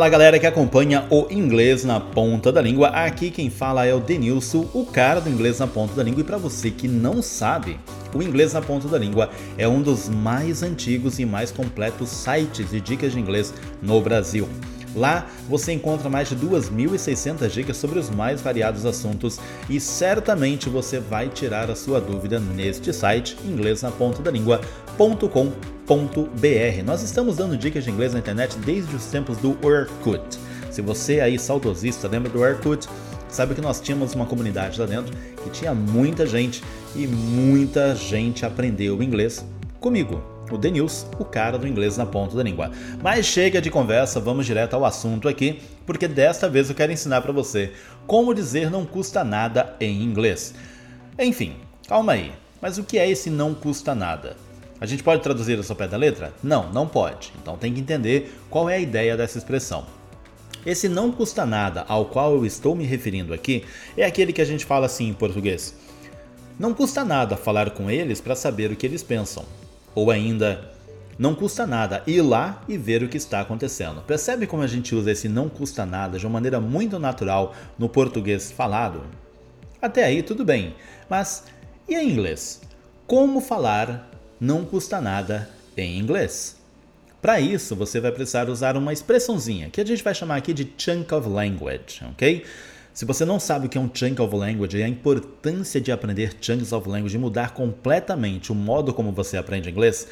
Fala galera que acompanha o Inglês na Ponta da Língua. Aqui quem fala é o Denilson, o cara do Inglês na Ponta da Língua. E para você que não sabe, o Inglês na Ponta da Língua é um dos mais antigos e mais completos sites de dicas de inglês no Brasil. Lá você encontra mais de 2.600 dicas sobre os mais variados assuntos e certamente você vai tirar a sua dúvida neste site inglesnapontadalingua.com.br. Nós estamos dando dicas de inglês na internet desde os tempos do Orkut. Se você aí saudosista lembra do Orkut, sabe que nós tínhamos uma comunidade lá dentro que tinha muita gente e muita gente aprendeu inglês comigo o Denils, o cara do inglês na ponta da língua. Mas chega de conversa, vamos direto ao assunto aqui, porque desta vez eu quero ensinar para você como dizer não custa nada em inglês. Enfim, calma aí. Mas o que é esse não custa nada? A gente pode traduzir isso ao pé da letra? Não, não pode. Então tem que entender qual é a ideia dessa expressão. Esse não custa nada ao qual eu estou me referindo aqui é aquele que a gente fala assim em português. Não custa nada falar com eles para saber o que eles pensam. Ou ainda, não custa nada ir lá e ver o que está acontecendo. Percebe como a gente usa esse não custa nada de uma maneira muito natural no português falado? Até aí tudo bem, mas e em inglês? Como falar não custa nada em inglês? Para isso, você vai precisar usar uma expressãozinha que a gente vai chamar aqui de chunk of language, ok? Se você não sabe o que é um chunk of language e a importância de aprender chunks of language e mudar completamente o modo como você aprende inglês,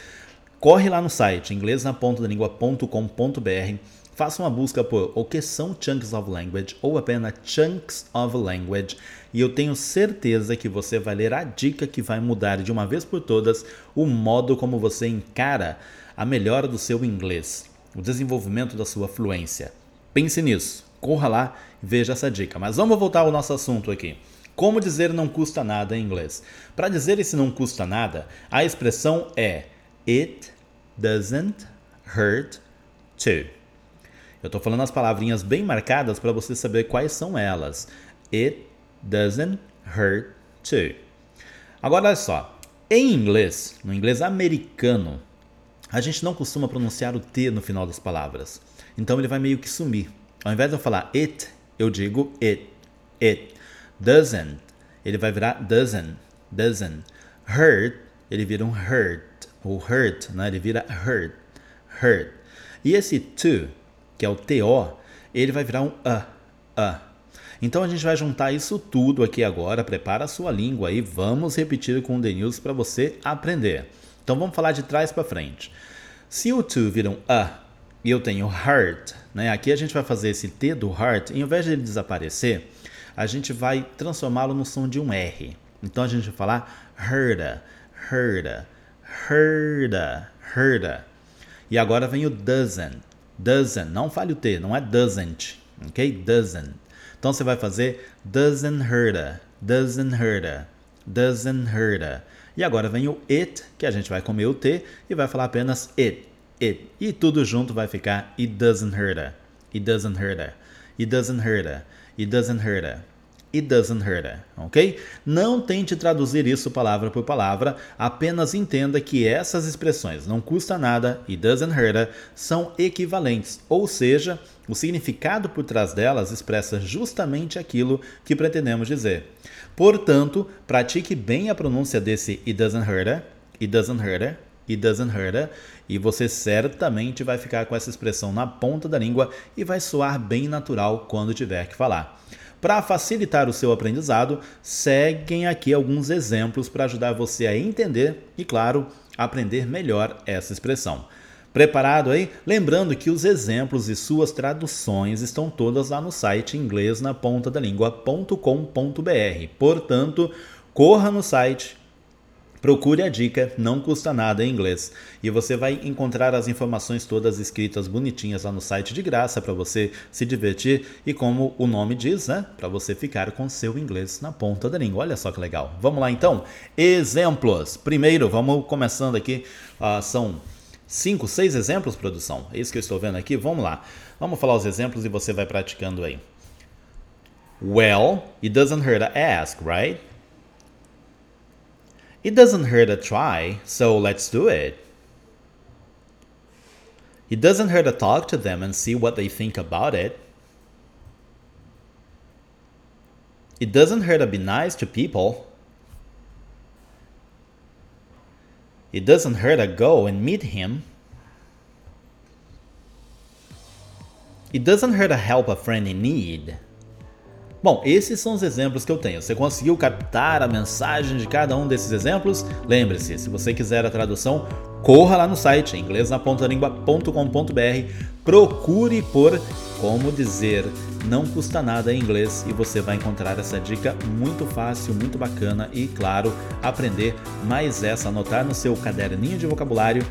corre lá no site inglesnapontadalingua.com.br, faça uma busca por o que são chunks of language ou apenas chunks of language e eu tenho certeza que você vai ler a dica que vai mudar de uma vez por todas o modo como você encara a melhora do seu inglês, o desenvolvimento da sua fluência. Pense nisso corra lá e veja essa dica. Mas vamos voltar ao nosso assunto aqui. Como dizer não custa nada em inglês? Para dizer esse não custa nada, a expressão é It doesn't hurt to. Eu estou falando as palavrinhas bem marcadas para você saber quais são elas. It doesn't hurt to. Agora olha só, em inglês, no inglês americano, a gente não costuma pronunciar o T no final das palavras. Então ele vai meio que sumir. Ao invés de eu falar it, eu digo it, it. Doesn't, ele vai virar doesn't, doesn't. Hurt, ele vira um hurt, ou hurt, né? ele vira hurt, hurt. E esse to, que é o TO, ele vai virar um a, a. Então a gente vai juntar isso tudo aqui agora, prepara a sua língua aí, vamos repetir com o News para você aprender. Então vamos falar de trás para frente. Se o to vira um a e eu tenho heart, né? Aqui a gente vai fazer esse T do heart, e ao invés de ele desaparecer, a gente vai transformá-lo no som de um R. Então a gente vai falar herda, herda, herda, herda. E agora vem o doesn't, doesn't, não fale o T, não é doesn't, ok? Doesn't. Então você vai fazer doesn't herda, doesn't herda, doesn't herda. E agora vem o it, que a gente vai comer o T e vai falar apenas it it. E tudo junto vai ficar it doesn't hurt her. It doesn't hurt her. It doesn't hurt her. It doesn't hurt her. It doesn't hurt her, ok? Não tente traduzir isso palavra por palavra, apenas entenda que essas expressões não custa nada e doesn't hurt her são equivalentes, ou seja, o significado por trás delas expressa justamente aquilo que pretendemos dizer. Portanto, pratique bem a pronúncia desse it doesn't hurt her, it doesn't hurt her, it doesn't hurt her, e você certamente vai ficar com essa expressão na ponta da língua e vai soar bem natural quando tiver que falar. Para facilitar o seu aprendizado, seguem aqui alguns exemplos para ajudar você a entender e, claro, aprender melhor essa expressão. Preparado aí? Lembrando que os exemplos e suas traduções estão todas lá no site inglês na ponta da língua.com.br. Portanto, corra no site, Procure a dica, não custa nada em inglês. E você vai encontrar as informações todas escritas bonitinhas lá no site de graça para você se divertir e como o nome diz, né? Para você ficar com seu inglês na ponta da língua. Olha só que legal. Vamos lá então. Exemplos. Primeiro, vamos começando aqui. Uh, são cinco, seis exemplos, produção. É isso que eu estou vendo aqui. Vamos lá. Vamos falar os exemplos e você vai praticando aí. Well, it doesn't hurt to ask, right? It doesn't hurt to try, so let's do it. It doesn't hurt to talk to them and see what they think about it. It doesn't hurt to be nice to people. It doesn't hurt to go and meet him. It doesn't hurt to help a friend in need. Bom, esses são os exemplos que eu tenho. Você conseguiu captar a mensagem de cada um desses exemplos? Lembre-se, se você quiser a tradução, corra lá no site inglesnapontalingua.com.br, procure por como dizer não custa nada em inglês e você vai encontrar essa dica muito fácil, muito bacana e, claro, aprender mais essa, anotar no seu caderninho de vocabulário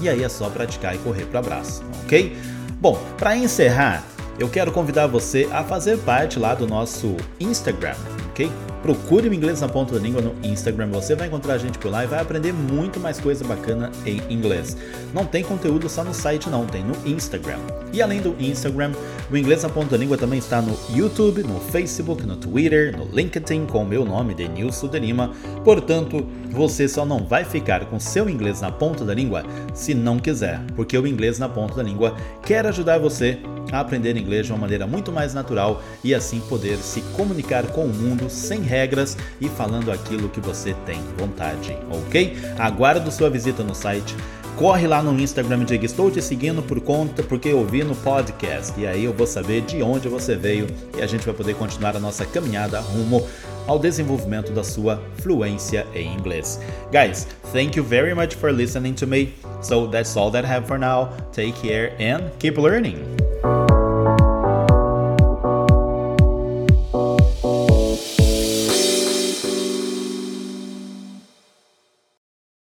e aí é só praticar e correr para o abraço, ok? Bom, para encerrar, eu quero convidar você a fazer parte lá do nosso Instagram, ok? Procure o Inglês na Ponta da Língua no Instagram, você vai encontrar a gente por lá e vai aprender muito mais coisa bacana em inglês. Não tem conteúdo só no site não, tem no Instagram. E além do Instagram, o Inglês na Ponta da Língua também está no YouTube, no Facebook, no Twitter, no LinkedIn com o meu nome, Denilson de Lima. Portanto, você só não vai ficar com seu inglês na ponta da língua se não quiser, porque o Inglês na Ponta da Língua quer ajudar você a aprender inglês de uma maneira muito mais natural e assim poder se comunicar com o mundo sem regras e falando aquilo que você tem vontade, ok? Aguardo sua visita no site. Corre lá no Instagram e diga: Estou te seguindo por conta porque eu vi no podcast. E aí eu vou saber de onde você veio e a gente vai poder continuar a nossa caminhada rumo ao desenvolvimento da sua fluência em inglês. Guys, thank you very much for listening to me. So that's all that I have for now. Take care and keep learning.